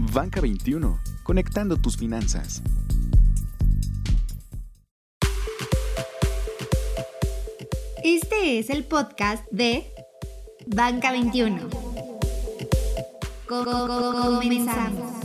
Banca 21, conectando tus finanzas. Este es el podcast de Banca 21. Comenzamos.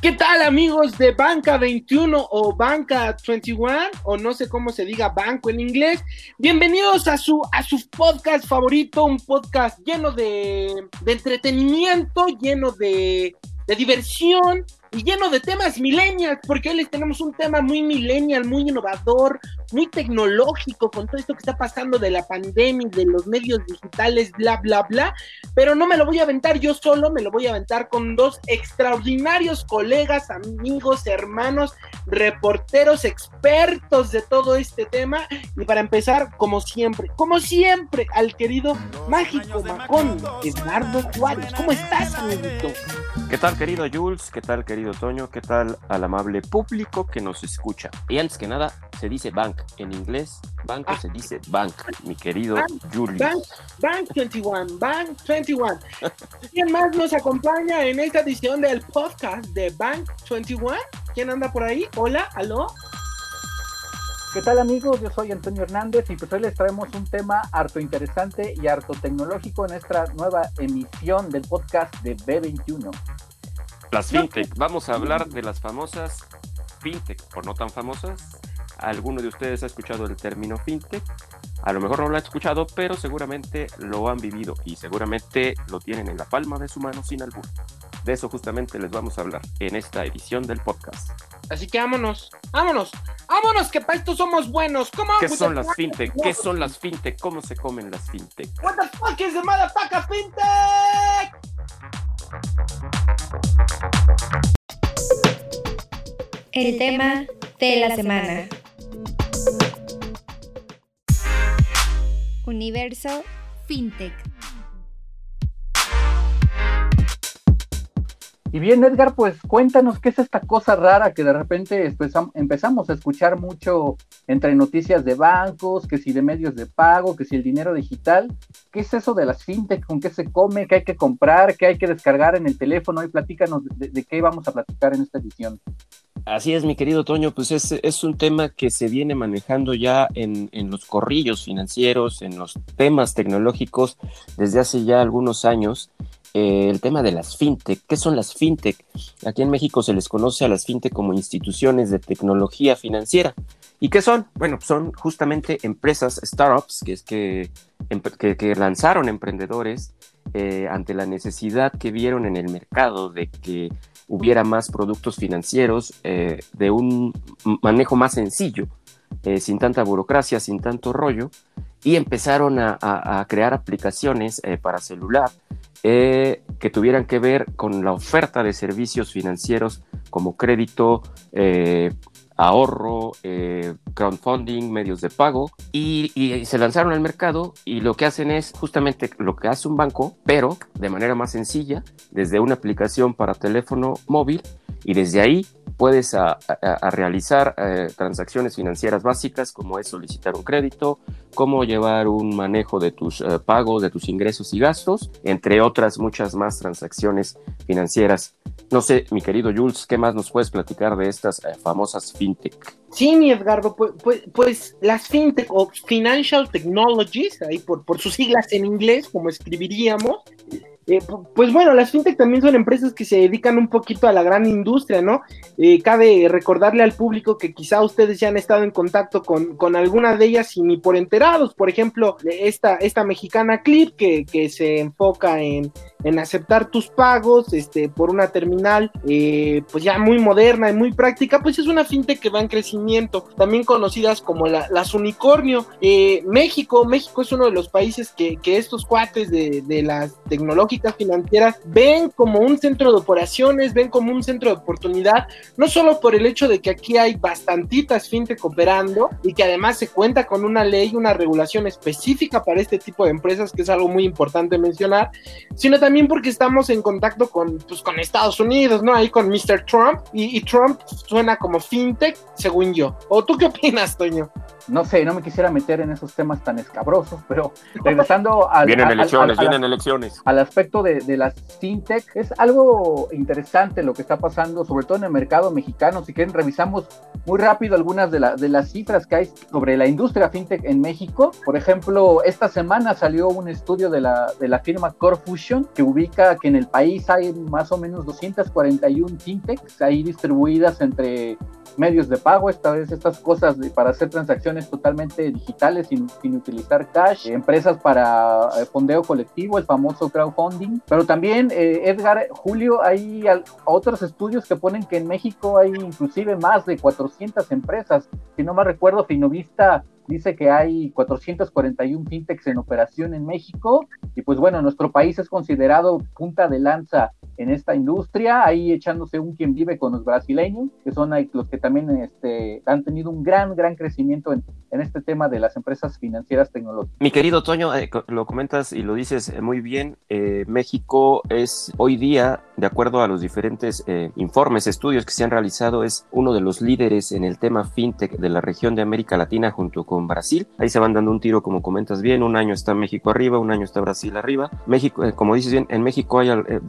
¿Qué tal amigos de Banca 21 o Banca 21 o no sé cómo se diga banco en inglés? Bienvenidos a su, a su podcast favorito, un podcast lleno de, entretenimiento, lleno de diversión y lleno de temas millennials, porque hoy les tenemos un tema muy millennial, muy innovador, muy tecnológico con todo esto que está pasando de la pandemia, de los medios digitales, bla, bla, bla. Pero no me lo voy a aventar yo solo, me lo voy a aventar con dos extraordinarios colegas, amigos, hermanos, reporteros, expertos de todo este tema. Y para empezar, como siempre, como siempre, al querido mágico Macón, Eduardo Juárez. ¿Cómo estás, amiguito? ¿Qué tal, querido Jules? ¿Qué tal, querido Toño? ¿Qué tal al amable público que nos escucha? Y antes que nada, se dice bank. En inglés, banco Ah. se dice bank, mi querido Bank, Julius. Bank, Bank 21, Bank 21. ¿Quién más nos acompaña en esta edición del podcast de Bank 21? ¿Quién anda por ahí? Hola, aló. ¿Qué tal amigos? Yo soy Antonio Hernández y pues hoy les traemos un tema harto interesante y harto tecnológico en esta nueva emisión del podcast de B21. Las fintech. Vamos a hablar de las famosas fintech, o no tan famosas. ¿Alguno de ustedes ha escuchado el término fintech? A lo mejor no lo ha escuchado, pero seguramente lo han vivido y seguramente lo tienen en la palma de su mano sin albur. De eso justamente les vamos a hablar en esta edición del podcast. Así que vámonos, vámonos, vámonos, que para esto somos buenos. ¿Cómo ¿Qué son las fintech? ¿Qué son las fintech? ¿Cómo se comen las fintech? What the fuck is the motherfucker fintech? El tema de la semana. Universo FinTech. Y bien Edgar, pues cuéntanos qué es esta cosa rara que de repente empezam- empezamos a escuchar mucho entre noticias de bancos, que si de medios de pago, que si el dinero digital. ¿Qué es eso de las fintech? ¿Con qué se come? ¿Qué hay que comprar? ¿Qué hay que descargar en el teléfono? Y platícanos de, qué vamos a platicar en esta edición. Así es, mi querido Toño, pues es, es un tema que se viene manejando ya en los corrillos financieros, en los temas tecnológicos desde hace ya algunos años. Eh, el tema de las fintech. ¿Qué son las fintech? Aquí en México se les conoce a las fintech como instituciones de tecnología financiera. ¿Y qué son? Bueno, son justamente empresas, startups, que es que, que, lanzaron emprendedores eh, ante la necesidad que vieron en el mercado de que hubiera más productos financieros eh, de un manejo más sencillo, sin tanta burocracia, sin tanto rollo, y empezaron a, crear aplicaciones para celular eh, que tuvieran que ver con la oferta de servicios financieros como crédito, eh, ahorro, eh, crowdfunding, medios de pago, y, se lanzaron al mercado y lo que hacen es justamente lo que hace un banco, pero de manera más sencilla, desde una aplicación para teléfono móvil, y desde ahí puedes a realizar eh, transacciones financieras básicas como es solicitar un crédito, cómo llevar un manejo de tus eh, pagos, de tus ingresos y gastos, entre otras muchas más transacciones financieras. No sé, mi querido Jules, ¿qué más nos puedes platicar de estas eh, famosas fintech? Sí, mi Edgardo, pues, pues, pues las fintech o financial technologies, ahí por, por sus siglas en inglés, como escribiríamos, eh, pu- pues bueno, las fintech también son empresas que se dedican un poquito a la gran industria, ¿no? Eh, cabe recordarle al público que quizá ustedes ya han estado en contacto con, con alguna de ellas y ni por enterados, por ejemplo, esta, esta mexicana Clip que, que se enfoca en, en aceptar tus pagos este, por una terminal eh, pues ya muy moderna y muy práctica, pues es una fintech que va en crecimiento, también conocidas como la- las unicornio. Eh, México, México es uno de los países que, que estos cuates de, de las tecnológicas financieras ven como un centro de operaciones, ven como un centro de oportunidad, no solo por el hecho de que aquí hay bastantitas fintech operando y que además se cuenta con una ley, una regulación específica para este tipo de empresas, que es algo muy importante mencionar, sino también porque estamos en contacto con, pues, con Estados Unidos, ¿no? Ahí con Mr. Trump, y, y Trump suena como fintech, según yo. ¿O tú qué opinas, Toño? no sé, no me quisiera meter en esos temas tan escabrosos, pero regresando al, vienen al- elecciones, al- al- vienen elecciones. al aspecto de, de las fintech, es algo interesante lo que está pasando, sobre todo en el mercado mexicano. Si quieren, revisamos muy rápido algunas de, la- de las cifras que hay sobre la industria fintech en México. Por ejemplo, esta semana salió un estudio de la, de la firma Core Fusion que ubica que en el país hay más o menos 241 fintechs ahí distribuidas entre medios de pago, esta vez estas cosas para hacer transacciones totalmente digitales sin, sin utilizar cash, empresas para eh, fondeo colectivo, el famoso crowdfunding, pero también eh, Edgar, Julio, hay al- otros estudios que ponen que en México hay inclusive más de 400 empresas, si no me recuerdo, Finovista dice que hay 441 fintechs en operación en México y pues bueno, nuestro país es considerado punta de lanza en esta industria, ahí echándose un quien vive con los brasileños, que son los que también este, han tenido un gran, gran crecimiento en, este tema de las empresas financieras tecnológicas. Mi querido Toño, eh, lo comentas y lo dices eh, muy bien. eh, México es hoy día, de acuerdo a los diferentes informes, estudios que se han realizado, es uno de los líderes en el tema fintech de la región de América Latina junto con Brasil. Ahí se van dando un tiro, como comentas bien. Un año está México arriba, un año está Brasil arriba. México, como dices bien, en México hay, al-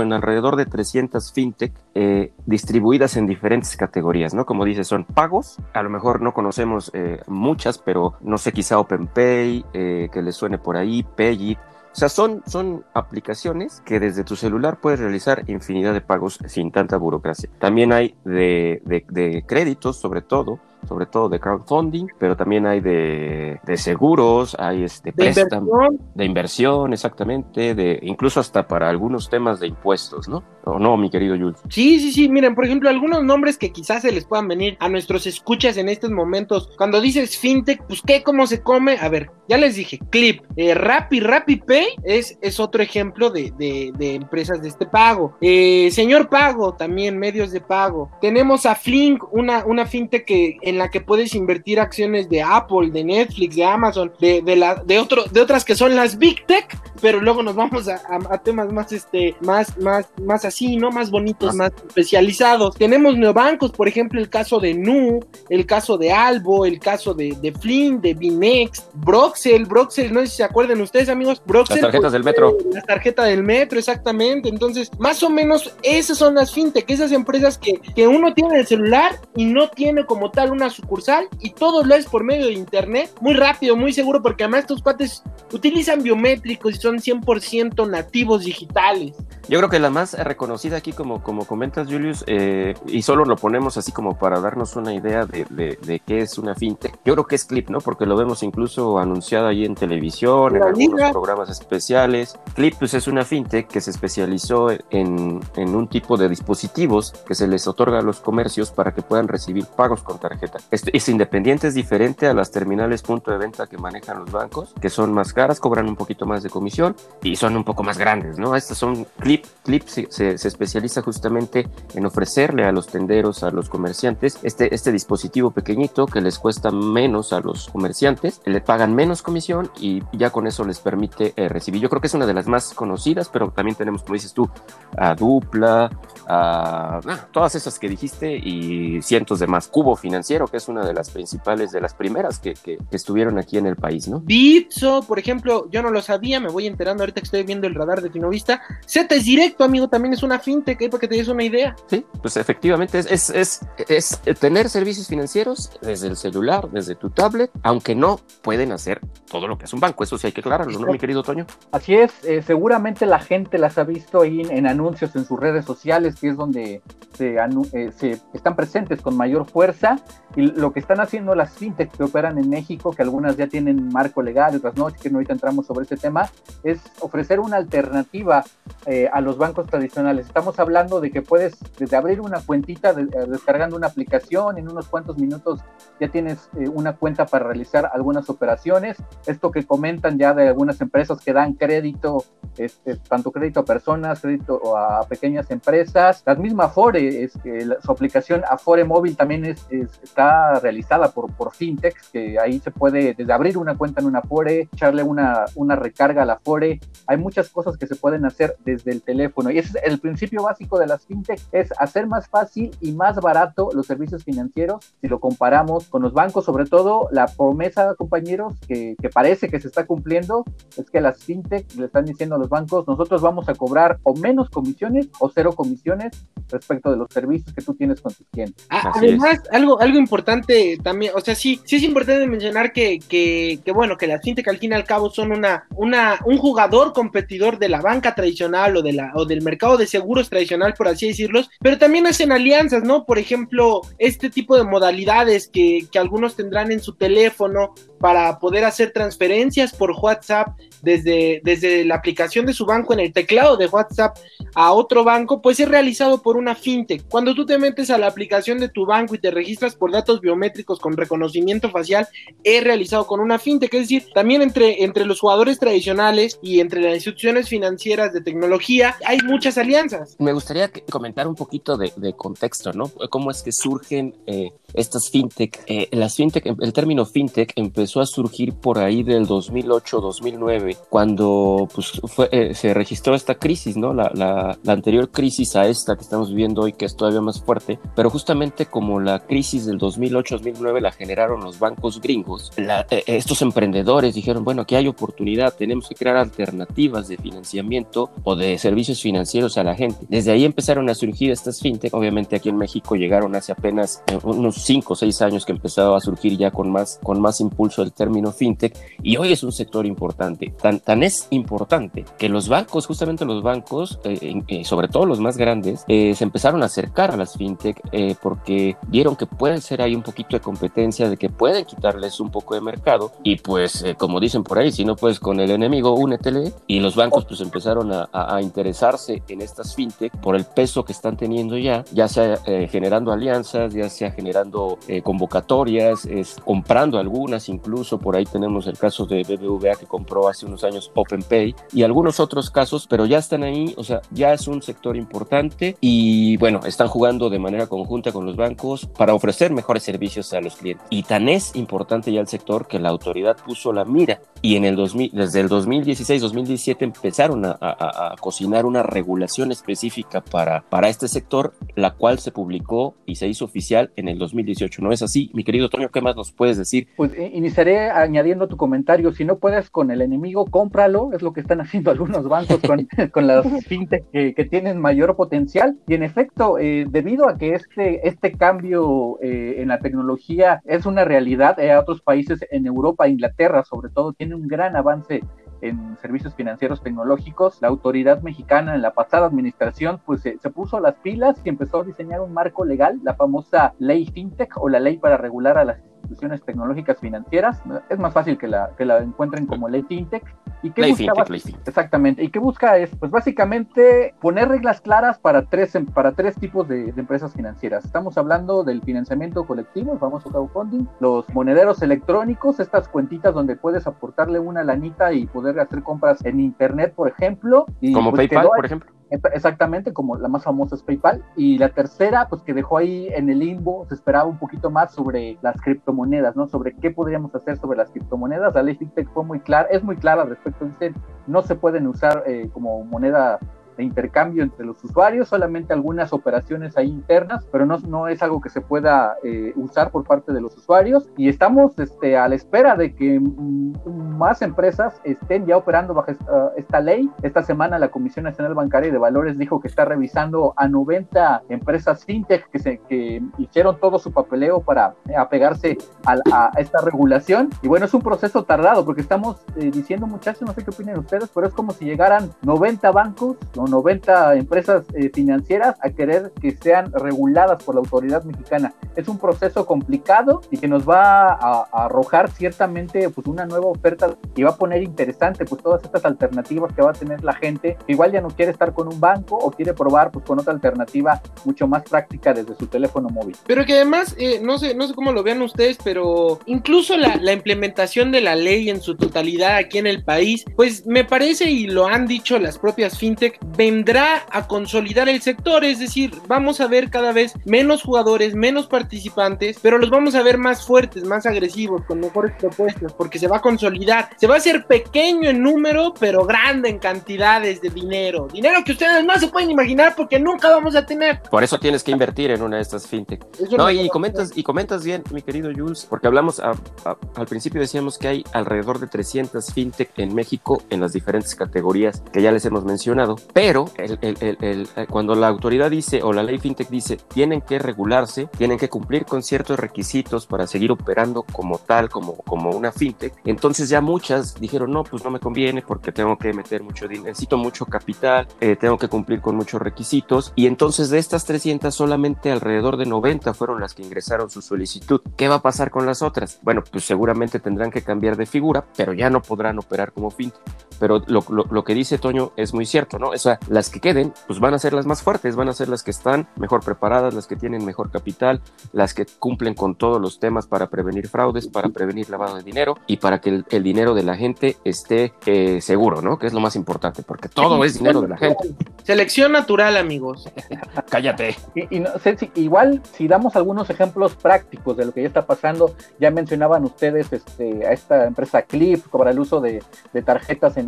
en alrededor de 300 fintech eh, distribuidas en diferentes categorías, ¿no? Como dices, son pagos. A lo mejor no conocemos eh, muchas, pero no sé, quizá OpenPay, eh, que les suene por ahí, Payit. O sea, son, son aplicaciones que desde tu celular puedes realizar infinidad de pagos sin tanta burocracia. También hay de- de créditos, sobre todo, sobre todo de crowdfunding, pero también hay de, de seguros, hay este, De inversión, de inversión, exactamente, de incluso hasta para algunos temas de impuestos, ¿no? ¿O no, mi querido Jules? Sí, sí, sí, miren, por ejemplo, algunos nombres que quizás se les puedan venir a nuestros escuchas en estos momentos. Cuando dices fintech, pues ¿qué? ¿Cómo se come? A ver, ya les dije, Clip, eh, Rappi, Rappi Pay es, es otro ejemplo de, de- de empresas de este pago. Eh, señor Pago, también medios de pago. Tenemos a Flink, una, una fintech que, en la que puedes invertir acciones de Apple, de Netflix, de Amazon, de, de, la, de, otro, de otras que son las Big Tech, pero luego nos vamos a, a- a temas más, este, más, más, más así, ¿no? Más bonitos, más especializados. Tenemos neobancos, por ejemplo, el caso de Nu, el caso de Albo, el caso de, de Flynn, de Binext, Broxel, Broxel, no sé si se acuerdan ustedes, amigos, Broxel. Las tarjetas pues, del metro. eh, La tarjeta del metro, exactamente. Entonces, más o menos, esas son las fintech, esas empresas que, que uno tiene en el celular y no tiene como tal una sucursal y todo lo es por medio de internet, muy rápido, muy seguro, porque además estos cuates utilizan biométricos y son 100% nativos digitales. Yo creo que la más reconocida aquí, como, como comentas, Julius, eh, y solo lo ponemos así como para darnos una idea de, de- de qué es una fintech. Yo creo que es Clip, ¿no? Porque lo vemos incluso anunciado ahí en televisión, en La algunos liga. programas especiales. Clip, pues es una fintech que se especializó en, en un tipo de dispositivos que se les otorga a los comercios para que puedan recibir pagos con tarjeta. Este- Es, independiente, es diferente a las terminales punto de venta que manejan los bancos, que son más caras, cobran un poquito más de comisión y son un poco más grandes, ¿no? Estas son Clip. Clip se, se- se especializa justamente en ofrecerle a los tenderos, a los comerciantes, este, este dispositivo pequeñito que les cuesta menos a los comerciantes, le pagan menos comisión y ya con eso les permite eh, recibir. Yo creo que es una de las más conocidas, pero también tenemos, como dices tú, a Dupla, a ah, todas esas que dijiste y cientos de más. Cubo Financiero, que es una de las principales, de las primeras que, que- que estuvieron aquí en el país, ¿no? Bitso, por ejemplo, yo no lo sabía, me voy enterando ahorita que estoy viendo el radar de Finovista. Z es directo, amigo, también es una fintech, ahí para que te des una idea. Sí, pues efectivamente es, es, es, es tener servicios financieros desde el celular, desde tu tablet, aunque no pueden hacer todo lo que hace un banco. Eso sí hay que aclararlo, ¿no, mi querido Toño? Así es, eh, seguramente la gente las ha visto ahí en, en anuncios en sus redes sociales, que es donde se, anu- eh, se están presentes con mayor fuerza. Y lo que están haciendo las fintech que operan en México, que algunas ya tienen marco legal, otras no, que no ahorita entramos sobre ese tema, es ofrecer una alternativa eh, a los bancos tradicionales. Estamos hablando de que puedes, desde abrir una cuentita, de- eh, descargando una aplicación, en unos cuantos minutos ya tienes eh, una cuenta para realizar algunas operaciones. Esto que comentan ya de algunas empresas que dan crédito, este, tanto crédito a personas, crédito a pequeñas empresas. La misma Afore, es que la- su aplicación Afore Móvil también es, es- está realizada por, por fintechs, que ahí se puede desde abrir una cuenta en una Afore, echarle una, una recarga a la FORE. Hay muchas cosas que se pueden hacer desde el teléfono. Y ese es el principio básico de las fintech, es hacer más fácil y más barato los servicios financieros si lo comparamos con los bancos. Sobre todo, la promesa, compañeros, que, que parece que se está cumpliendo, es que las fintech le están diciendo a los bancos, nosotros vamos a cobrar o menos comisiones o cero comisiones respecto de los servicios que tú tienes con tus clientes. Además, algo, algo importante también, o sea, sí, sí es importante mencionar que, que, que, bueno, que las fintech al fin y al cabo son una, una, un jugador competidor de la banca tradicional o, de la, o del mercado de seguros tradicional, por así decirlos, pero también hacen alianzas, ¿no? Por ejemplo, este tipo de modalidades que, que algunos tendrán en su teléfono para poder hacer transferencias por WhatsApp desde, desde la aplicación de su banco en el teclado de WhatsApp a otro banco, pues es realizado por una fintech. Cuando tú te metes a la aplicación de tu banco y te registras por datos biométricos con reconocimiento facial, es realizado con una fintech. Es decir, también entre, entre los jugadores tradicionales y entre las instituciones financieras de tecnología hay muchas alianzas. Me gustaría comentar un poquito de, de contexto, ¿no? Cómo es que surgen eh, estas fintech. Eh, las fintech, el término fintech empezó a surgir por ahí del 2008-2009, cuando pues, fue, eh, se registró esta crisis, ¿no? La, la, la, anterior crisis a esta que estamos viviendo hoy, que es todavía más fuerte, pero justamente como la crisis del 2008-2009 la generaron los bancos gringos, la, eh, estos emprendedores dijeron, bueno, aquí hay oportunidad, tenemos que crear alternativas de financiamiento o de servicios financieros a la gente. Desde ahí empezaron a surgir estas fintech, obviamente aquí en México llegaron hace apenas unos cinco o seis años que empezaba a surgir ya con más, con más impulso el término fintech y hoy es un sector importante. Tan, tan es importante que los bancos, justamente los bancos, eh, eh, sobre todo los más grandes, eh, se empezaron a acercar a las fintech eh, porque vieron que puede ser ahí un poquito de competencia, de que pueden quitarles un poco de mercado y pues eh, como dicen por ahí, si no puedes con el enemigo, únetele y los bancos pues empezaron a, a, a interesarse en estas fintech por el peso que están teniendo ya, ya sea generando alianzas, ya sea generando eh, convocatorias, es, comprando algunas, incluso por ahí tenemos el caso de BBVA que compró hace unos años OpenPay y algunos otros casos, pero ya están ahí, o sea, ya es un sector importante y bueno, están jugando de manera conjunta con los bancos para ofrecer mejores servicios a los clientes. Y tan es importante ya el sector que la autoridad puso la mira y en el 2000, desde el 2016-2017 empezaron a, a, a, cocinar una regulación específica para, para este sector, la cual se publicó y se hizo oficial en el 2018. ¿No es así? Mi querido Toño, ¿qué más nos puedes decir? Pues eh, iniciaré añadiendo tu comentario. Si no puedes con el enemigo, cómpralo. Es lo que están haciendo algunos bancos con, con las fintech que, que, tienen mayor potencial. Y en efecto, eh, debido a que este, este cambio eh, en la tecnología es una realidad, eh, otros países en Europa, Inglaterra sobre todo, tiene un gran avance en servicios financieros tecnológicos, la autoridad mexicana en la pasada administración pues se, se, puso las pilas y empezó a diseñar un marco legal, la famosa ley FinTech o la ley para regular a las instituciones tecnológicas financieras. Es más fácil que la, que la encuentren como ley FinTech. ¿Y qué ley busca? FinTech, ley FinTech. Exactamente. ¿Y qué busca? Es, pues básicamente poner reglas claras para tres, para tres tipos de, de empresas financieras. Estamos hablando del financiamiento colectivo, el famoso crowdfunding, los monederos electrónicos, estas cuentitas donde puedes aportarle una lanita y poder hacer compras en internet, por ejemplo. Y como pues PayPal, por ejemplo. Exactamente, como la más famosa es PayPal. Y la tercera, pues que dejó ahí en el limbo, se esperaba un poquito más sobre las criptomonedas, ¿no? Sobre qué podríamos hacer sobre las criptomonedas. La ley FinTech fue muy clara, es muy clara al respecto. Dicen, no se pueden usar eh, como moneda de intercambio entre los usuarios, solamente algunas operaciones ahí internas, pero no, no es algo que se pueda eh, usar por parte de los usuarios. Y estamos este, a la espera de que más empresas estén ya operando bajo esta, esta, ley. Esta semana la Comisión Nacional Bancaria de Valores dijo que está revisando a 90 empresas fintech que, se, que hicieron todo su papeleo para apegarse a, a, esta regulación. Y bueno, es un proceso tardado porque estamos eh, diciendo, muchachos, no sé qué opinan ustedes, pero es como si llegaran 90 bancos. 90 empresas eh, financieras a querer que sean reguladas por la autoridad mexicana. Es un proceso complicado y que nos va a, a, arrojar ciertamente pues una nueva oferta y va a poner interesante pues todas estas alternativas que va a tener la gente igual ya no quiere estar con un banco o quiere probar pues con otra alternativa mucho más práctica desde su teléfono móvil. Pero que además, eh, no sé, no sé cómo lo vean ustedes, pero incluso la, la implementación de la ley en su totalidad aquí en el país, pues me parece y lo han dicho las propias fintech, vendrá a consolidar el sector, es decir, vamos a ver cada vez menos jugadores, menos participantes, pero los vamos a ver más fuertes, más agresivos, con mejores propuestas, porque se va a consolidar, se va a hacer pequeño en número, pero grande en cantidades de dinero, dinero que ustedes no se pueden imaginar porque nunca vamos a tener. Por eso tienes que invertir en una de estas fintech. no, y comentas, y comentas bien, mi querido Jules, porque hablamos al principio decíamos que hay alrededor de 300 fintech en México en las diferentes categorías que ya les hemos mencionado, pero el, cuando la autoridad dice o la ley fintech dice tienen que regularse, tienen que cumplir con ciertos requisitos para seguir operando como tal, como, como una fintech, entonces ya muchas dijeron no, pues no me conviene porque tengo que meter mucho dinero, necesito mucho capital, eh, tengo que cumplir con muchos requisitos y entonces de estas 300 solamente alrededor de 90 fueron las que ingresaron su solicitud. ¿Qué va a pasar con las otras? Bueno, pues seguramente tendrán que cambiar de figura, pero ya no podrán operar como fintech. Pero lo, lo, que dice Toño es muy cierto, ¿no? O sea, las que queden, pues van a ser las más fuertes, van a ser las que están mejor preparadas, las que tienen mejor capital, las que cumplen con todos los temas para prevenir fraudes, para prevenir lavado de dinero y para que el, dinero de la gente esté eh, seguro, ¿no? Que es lo más importante, porque todo es dinero de la gente. Selección natural, amigos. Cállate. Y, no sé si igual si damos algunos ejemplos prácticos de lo que ya está pasando, ya mencionaban ustedes este, a esta empresa Clip para el uso de, tarjetas en,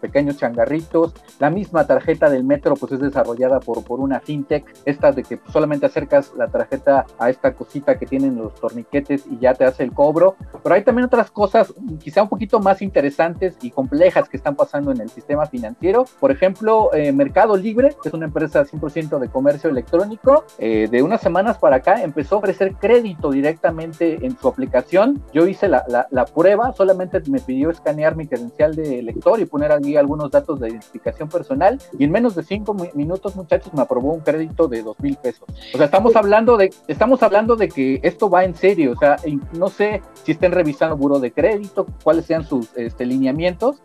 pequeños changarritos. La misma tarjeta del metro pues es desarrollada por, por una fintech, esta de que solamente acercas la tarjeta a esta cosita que tienen los torniquetes y ya te hace el cobro. Pero hay también otras cosas quizá un poquito más interesantes y complejas que están pasando en el sistema financiero. Por ejemplo, eh, Mercado Libre, que es una empresa 100% de comercio electrónico, eh, de unas semanas para acá empezó a ofrecer crédito directamente en su aplicación. Yo hice la, la, prueba, solamente me pidió escanear mi credencial de y poner allí algunos datos de identificación personal y en menos de cinco minutos, muchachos, me aprobó un crédito de dos mil pesos. O sea, estamos hablando de, estamos hablando de que esto va en serio. O sea, no sé si estén revisando buro de crédito, cuáles sean sus este, lineamientos.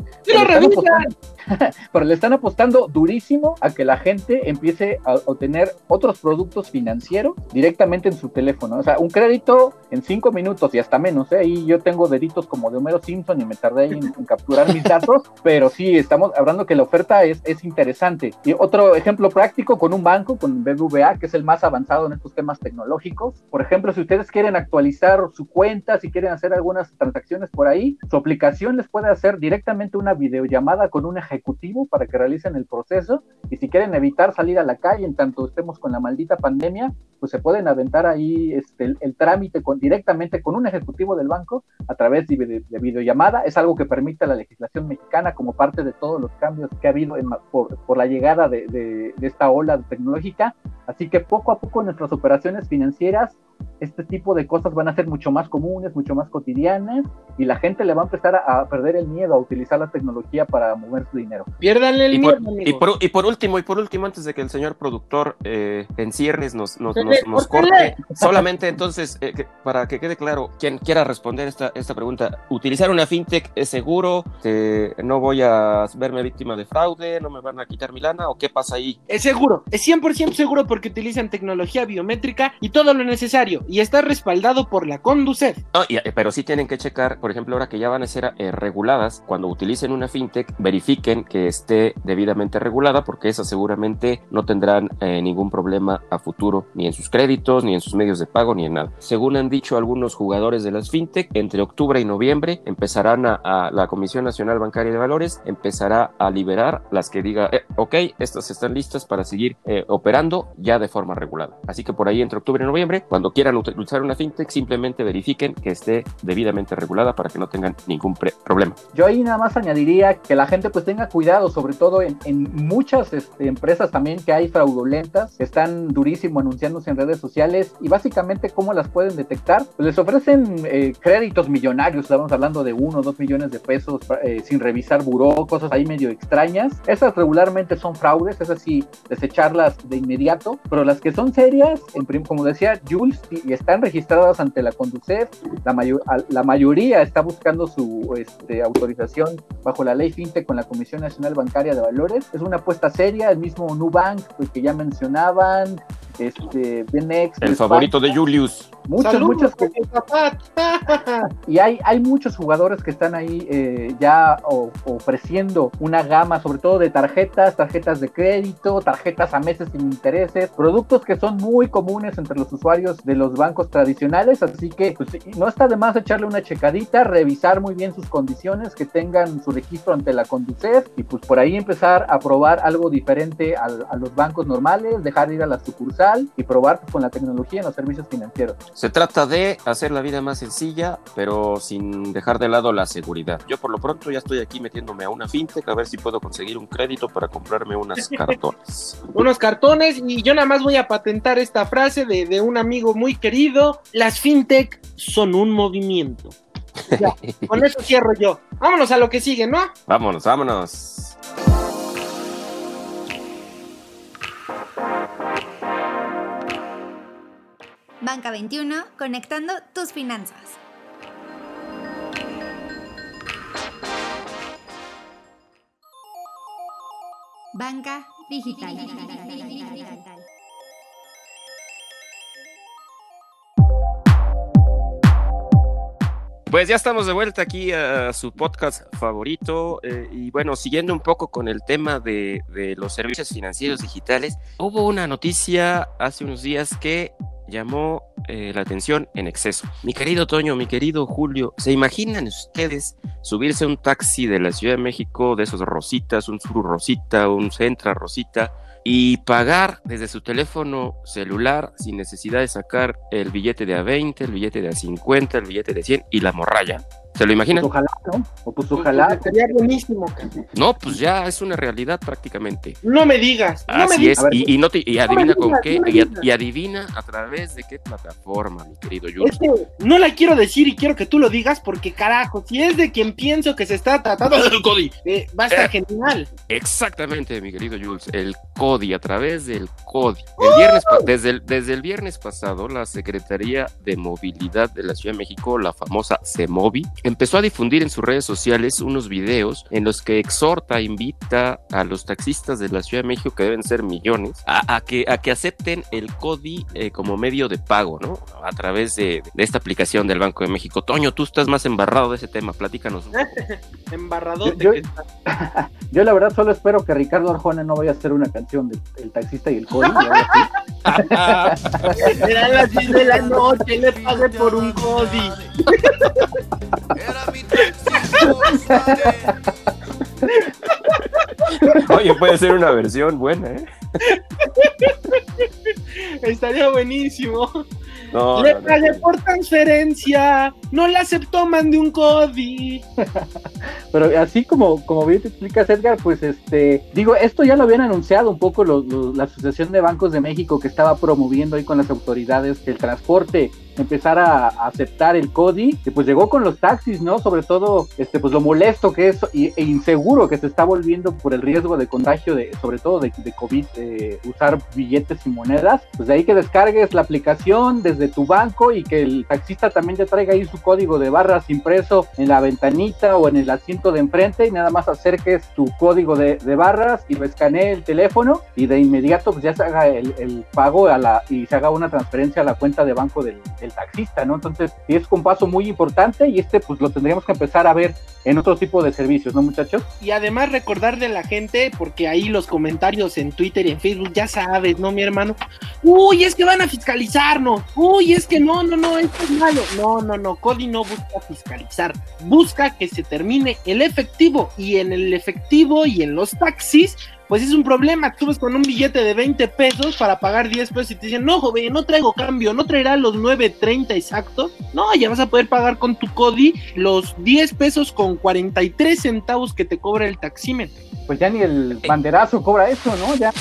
pero le están apostando durísimo a que la gente empiece a obtener otros productos financieros directamente en su teléfono. O sea, un crédito en cinco minutos y hasta menos. ¿eh? Ahí yo tengo deditos como de Homero Simpson y me tardé en, capturar mis datos, pero sí, estamos hablando que la oferta es, es interesante. Y otro ejemplo práctico con un banco, con BBVA, que es el más avanzado en estos temas tecnológicos. Por ejemplo, si ustedes quieren actualizar su cuenta, si quieren hacer algunas transacciones por ahí, su aplicación les puede hacer directamente una videollamada con un ejecutivo para que realicen el proceso. Y si quieren evitar salir a la calle en tanto estemos con la maldita pandemia, pues se pueden aventar ahí este, el, trámite con, directamente con un ejecutivo del banco a través de, videollamada. Es algo que permite la legislación mexicana como parte de todos los cambios que ha habido por, la llegada de esta ola tecnológica. Así que poco a poco nuestras operaciones financieras este tipo de cosas van a ser mucho más comunes, mucho más cotidianas y la gente le va a empezar a, perder el miedo a utilizar la tecnología para mover su dinero. Piérdanle el y miedo. y, por, y, por, último, y por último, antes de que el señor productor eh, en cierres nos, nos, nos, corte, solamente entonces, eh, para que quede claro, quien quiera responder esta, esta pregunta, ¿utilizar una fintech es seguro? ¿No voy a verme víctima de fraude? ¿No me van a quitar mi lana? ¿O qué pasa ahí? Es seguro, es 100% seguro porque utilizan tecnología biométrica y todo lo necesario y está respaldado por la Conducef. No, eh, pero sí tienen que checar, por ejemplo, ahora que ya van a ser eh, reguladas, cuando utilicen una fintech, verifiquen que esté debidamente regulada, porque esas seguramente no tendrán eh, ningún problema a futuro, ni en sus créditos, ni en sus medios de pago, ni en nada. Según han dicho algunos jugadores de las fintech, entre octubre y noviembre empezarán a, la Comisión Nacional Bancaria de Valores, empezará a liberar las que diga, ok, estas están listas para seguir operando ya de forma regulada. Así que por ahí entre octubre y noviembre, cuando quieran utilizar una fintech, simplemente verifiquen que esté debidamente regulada para que no tengan ningún problema. Yo ahí nada más añadiría que la gente pues tenga cuidado, sobre todo en, muchas este, empresas también que hay fraudulentas, están durísimo anunciándose en redes sociales y básicamente cómo las pueden detectar. Pues les ofrecen eh, créditos millonarios, estamos hablando de uno o dos millones de pesos eh, sin revisar buró, cosas ahí medio extrañas. Esas regularmente son fraudes, es así, desecharlas de inmediato, pero las que son serias, en como decía Jules, y están registradas ante la Conducef. La, la mayoría está buscando su este, autorización bajo la ley FinTech con la Comisión Nacional Bancaria de Valores. Es una apuesta seria, el mismo Nubank, pues, que ya mencionaban, este, Benex. El favorito de Julius. Muchos, muchos. y hay, hay muchos jugadores que están ahí eh, ya ofreciendo una gama, sobre todo de tarjetas, tarjetas de crédito, tarjetas a meses sin intereses, productos que son muy comunes entre los usuarios de los bancos tradicionales. Así que pues, no está de más echarle una checadita, revisar muy bien sus condiciones, que tengan su registro ante la Conducef y pues por ahí empezar a probar algo diferente a, los bancos normales, dejar de ir a la sucursal y probar pues, con la tecnología en los servicios financieros. Se trata de hacer la vida más sencilla, pero sin dejar de lado la seguridad. Yo por lo pronto ya estoy aquí metiéndome a una fintech a ver si puedo conseguir un crédito para comprarme unas cartones. Unos cartones y yo nada más voy a patentar esta frase de, de un amigo muy querido. Las fintech son un movimiento. Ya, con eso cierro yo. Vámonos a lo que sigue, ¿no? Vámonos, vámonos. Banca 21, conectando tus finanzas. Banca digital. Pues ya estamos de vuelta aquí a su podcast favorito eh, y bueno, siguiendo un poco con el tema de, de, los servicios financieros digitales, hubo una noticia hace unos días que llamó eh, la atención en exceso. Mi querido Toño, mi querido Julio, ¿se imaginan ustedes subirse a un taxi de la Ciudad de México, de esos Rositas, un Sur Rosita, un Centra Rosita, y pagar desde su teléfono celular sin necesidad de sacar el billete de a 20, el billete de a 50, el billete de 100 y la morralla? ¿Se lo imaginan? Pues ojalá, ¿no? O pues ojalá. Pues sería buenísimo. No, pues ya es una realidad prácticamente. No me digas. No Así me es. digas. Y, y, no te, y adivina no con digas, qué, no y, a- digas. y adivina a través de qué plataforma, mi querido Jules. Es no la quiero decir y quiero que tú lo digas porque carajo, si es de quien pienso que se está tratando del Cody, eh, va a estar genial. Exactamente, mi querido Jules, el CODI, a través del CODI. El viernes, pa- desde, el, desde el viernes pasado, la Secretaría de Movilidad de la Ciudad de México, la famosa CEMOVI, empezó a difundir en sus redes sociales unos videos en los que exhorta, invita a los taxistas de la Ciudad de México, que deben ser millones, a, a que, a que acepten el CODI eh, como medio de pago, ¿no? A través de, de esta aplicación del Banco de México. Toño, tú estás más embarrado de ese tema, platícanos. Embarradote Yo- que está. Yo la verdad solo espero que Ricardo Arjona no vaya a hacer una canción del el taxista y el así. Eran las 10 de la noche, le pagué por un Cody. Oye, puede ser una versión buena, ¿eh? Estaría buenísimo. No, le no, por transferencia. No la aceptó, mandé un Cody. Pero así como, como bien te explicas, Edgar, pues este, digo, esto ya lo habían anunciado un poco lo- lo- la Asociación de Bancos de México que estaba promoviendo ahí con las autoridades que el transporte empezara a aceptar el CODI, y pues llegó con los taxis, ¿no? Sobre todo, este, pues lo molesto que es e inseguro que se está volviendo por el riesgo de contagio de, sobre todo de, de COVID, usar billetes y monedas, pues de ahí que descargues la aplicación desde tu banco y que el taxista también te traiga ahí su código de barras impreso en la ventanita o en el asiento de enfrente y nada más acerques tu código de, de barras y lo el teléfono y de inmediato pues ya se haga el, el pago a la y se haga una transferencia a la cuenta de banco del, del taxista, ¿no? Entonces es un paso muy importante y este pues lo tendríamos que empezar a ver en otro tipo de servicios, ¿no muchachos? Y además recordarle a la gente, porque ahí los comentarios en Twitter y en Facebook, ya sabes, ¿no, mi hermano? Uy, es que van a fiscalizarnos. Uy, es que no, no, no, esto es malo. No, no, no, Cody no busca fiscalizar. Busca que se termine el efectivo. Y en el efectivo y en los taxis, pues es un problema. Tú vas con un billete de 20 pesos para pagar 10 pesos y te dicen, no, joven, no traigo cambio, no traerá los 9.30 exactos. No, ya vas a poder pagar con tu CODI los 10 pesos con 43 centavos que te cobra el taxímetro. Pues ya ni el banderazo cobra eso, ¿no? Ya,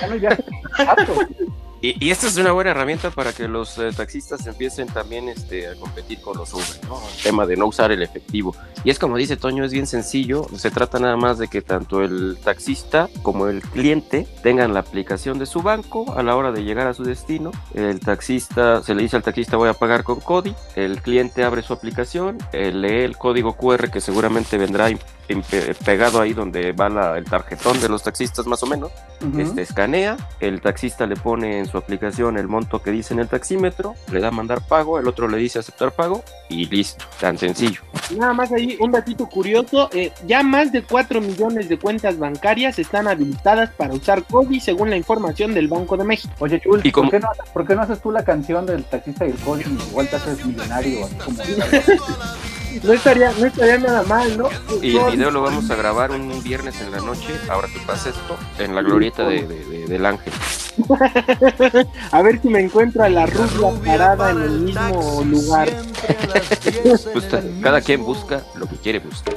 ya no hay viajes baratos. Y, y esta es una buena herramienta para que los eh, taxistas empiecen también este, a competir con los Uber, ¿no? El tema de no usar el efectivo. Y es como dice Toño, es bien sencillo. Se trata nada más de que tanto el taxista como el cliente tengan la aplicación de su banco a la hora de llegar a su destino. El taxista, se le dice al taxista voy a pagar con CODI. El cliente abre su aplicación, eh, lee el código QR que seguramente vendrá pegado ahí donde va la- el tarjetón de los taxistas más o menos Ujú. este, escanea, el taxista le pone en su aplicación el monto que dice en el taxímetro, le da mandar pago, el otro le dice aceptar pago y listo, tan sencillo. Nada más ahí un datito curioso, eh, ya más de 4 millones de cuentas bancarias están habilitadas para usar CODI según la información del Banco de México. Oye, Chul, ¿por, qué no, ¿por, qué no, haces tú la canción del taxista y el CODI y igual te haces millonario? Así como... no estaría, no estaría nada mal, ¿no? Y el video lo vamos a grabar un viernes en la noche, ahora que pasa esto, en la glorieta de, de, del ángel. a ver si me encuentro a la rubia parada en el mismo lugar. pues, cada quien busca lo que quiere buscar.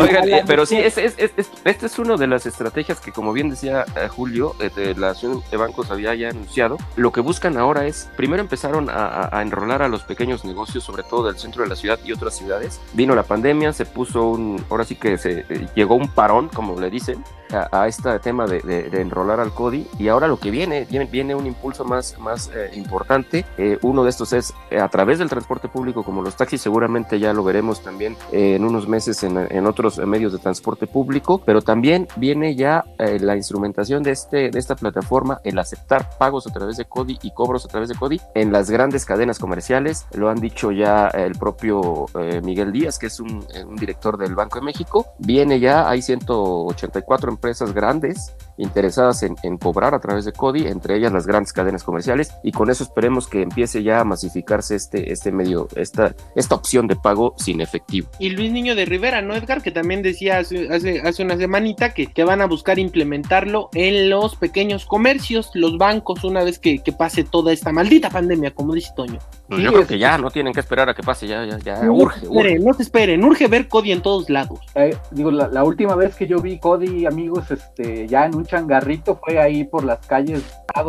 Oigan, eh, pero sí, es, es, es, esta es una de las estrategias que, como bien decía eh, Julio, eh, la Asociación de Bancos había ya anunciado. Lo que buscan ahora es, primero empezaron a, a, enrolar a los pequeños negocios, sobre todo del centro de la ciudad y otras ciudades. Vino la pandemia, se puso un, ahora sí que se llegó un parón, como le dicen, a, este tema de, de, enrolar al CODI. Y ahora lo que viene, viene, viene un impulso más, más importante. uno de estos es a través del transporte público, como los taxis, seguramente ya lo veremos también en unos meses en, en, otros medios de transporte público, pero también viene ya eh, la instrumentación de, este, de esta plataforma, el aceptar pagos a través de CODI y cobros a través de CODI en las grandes cadenas comerciales. Lo han dicho ya el propio eh, Miguel Díaz, que es un, un, director del Banco de México. Viene ya, hay 184 empresas grandes interesadas en, en cobrar a través de CODI, entre ellas las grandes cadenas comerciales, y con eso esperemos que empiece ya a masificarse este, este medio, esta, esta opción de pago sin efectivo y Luis Niño de Rivera, ¿no, Edgar? Que también decía hace, hace, una semanita que, que, van a buscar implementarlo en los pequeños comercios, los bancos, una vez que, que pase toda esta maldita pandemia, como dice Toño. Pues yo creo que ya no tienen que esperar a que pase, ya, ya, ya, no urge, urge. No te esperen, urge ver Cody en todos lados. Eh, digo, la, la, última vez que yo vi Cody, amigos, este, ya en un changarrito fue ahí por las calles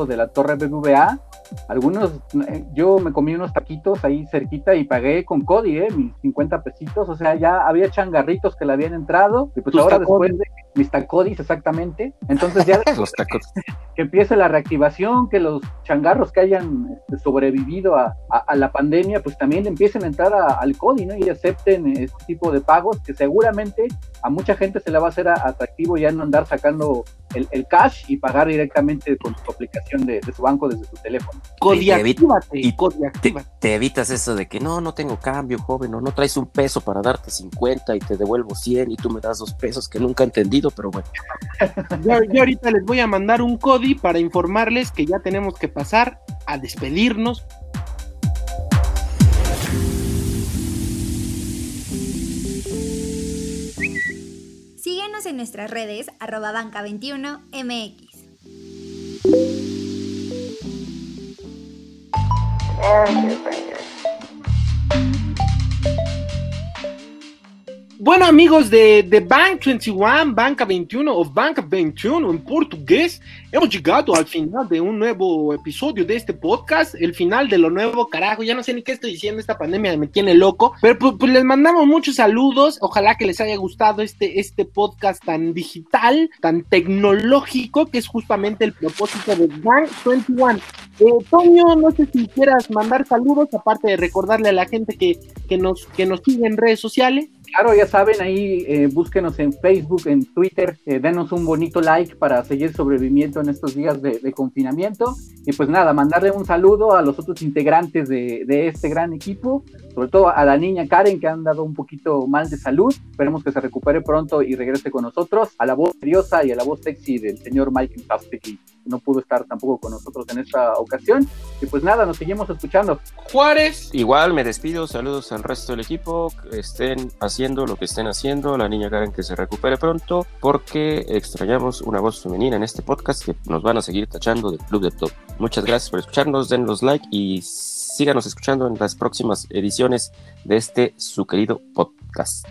de la torre BBVA algunos, eh, yo me comí unos taquitos ahí cerquita y pagué con Cody, ¿eh? Mis 50 pesitos, o sea, ya había changarritos que le habían entrado, y pues ahora después de mis tacodis exactamente, entonces ya los tacos. que empiece la reactivación, que los changarros que hayan este, sobrevivido a, a, la pandemia, pues también empiecen a entrar al Cody, ¿no? Y acepten este tipo de pagos que seguramente a mucha gente se le va a hacer atractivo ya no andar sacando el, el cash y pagar directamente con su aplicación de, de su banco desde su teléfono. Y, te, evitas eso de que no, no tengo cambio, joven, o no traes un peso para darte 50 y te devuelvo 100 y tú me das dos pesos que nunca he pero bueno. yo, ahorita les voy a mandar un CODI para informarles que ya tenemos que pasar a despedirnos. Síguenos en nuestras redes arroba banca21mx. Bueno amigos de, de Bank 21, Banca 21 o Banca 21 en portugués, hemos llegado al final de un nuevo episodio de este podcast, el final de lo nuevo, carajo, ya no sé ni qué estoy diciendo, esta pandemia me tiene loco, pero pues, pues, les mandamos muchos saludos, ojalá que les haya gustado este, este podcast tan digital, tan tecnológico, que es justamente el propósito de Bank 21. Eh, Toño, no sé si quieras mandar saludos, aparte de recordarle a la gente que, que, nos, que nos sigue en redes sociales. Claro, ya saben, ahí eh, búsquenos en Facebook, en Twitter, eh, denos un bonito like para seguir sobreviviendo en estos días de, confinamiento. Y pues nada, mandarle un saludo a los otros integrantes de, de, este gran equipo, sobre todo a la niña Karen que han dado un poquito mal de salud. Esperemos que se recupere pronto y regrese con nosotros, a la voz seriosa y a la voz sexy del señor Mike Pasteki no pudo estar tampoco con nosotros en esta ocasión. Y pues nada, nos seguimos escuchando. Juárez. Igual me despido, saludos al resto del equipo, que estén haciendo lo que estén haciendo, la niña Karen que se recupere pronto, porque extrañamos una voz femenina en este podcast que nos van a seguir tachando del Club de Top. Muchas gracias por escucharnos, den los like y síganos escuchando en las próximas ediciones de este su querido podcast.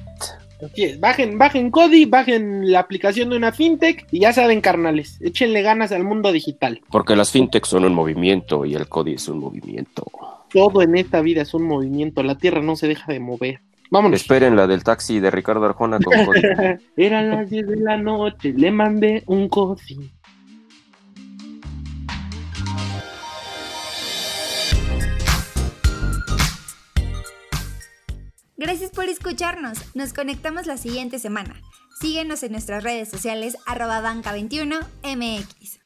Bajen, bajen Cody, bajen la aplicación de una fintech y ya saben, carnales, échenle ganas al mundo digital. Porque las fintechs son un movimiento y el Cody es un movimiento. Todo en esta vida es un movimiento, la tierra no se deja de mover. Vámonos. Esperen la del taxi de Ricardo Arjona con Cody. Eran las 10 de la noche, le mandé un Cody. Gracias por escucharnos. Nos conectamos la siguiente semana. Síguenos en nuestras redes sociales arroba banca21mx.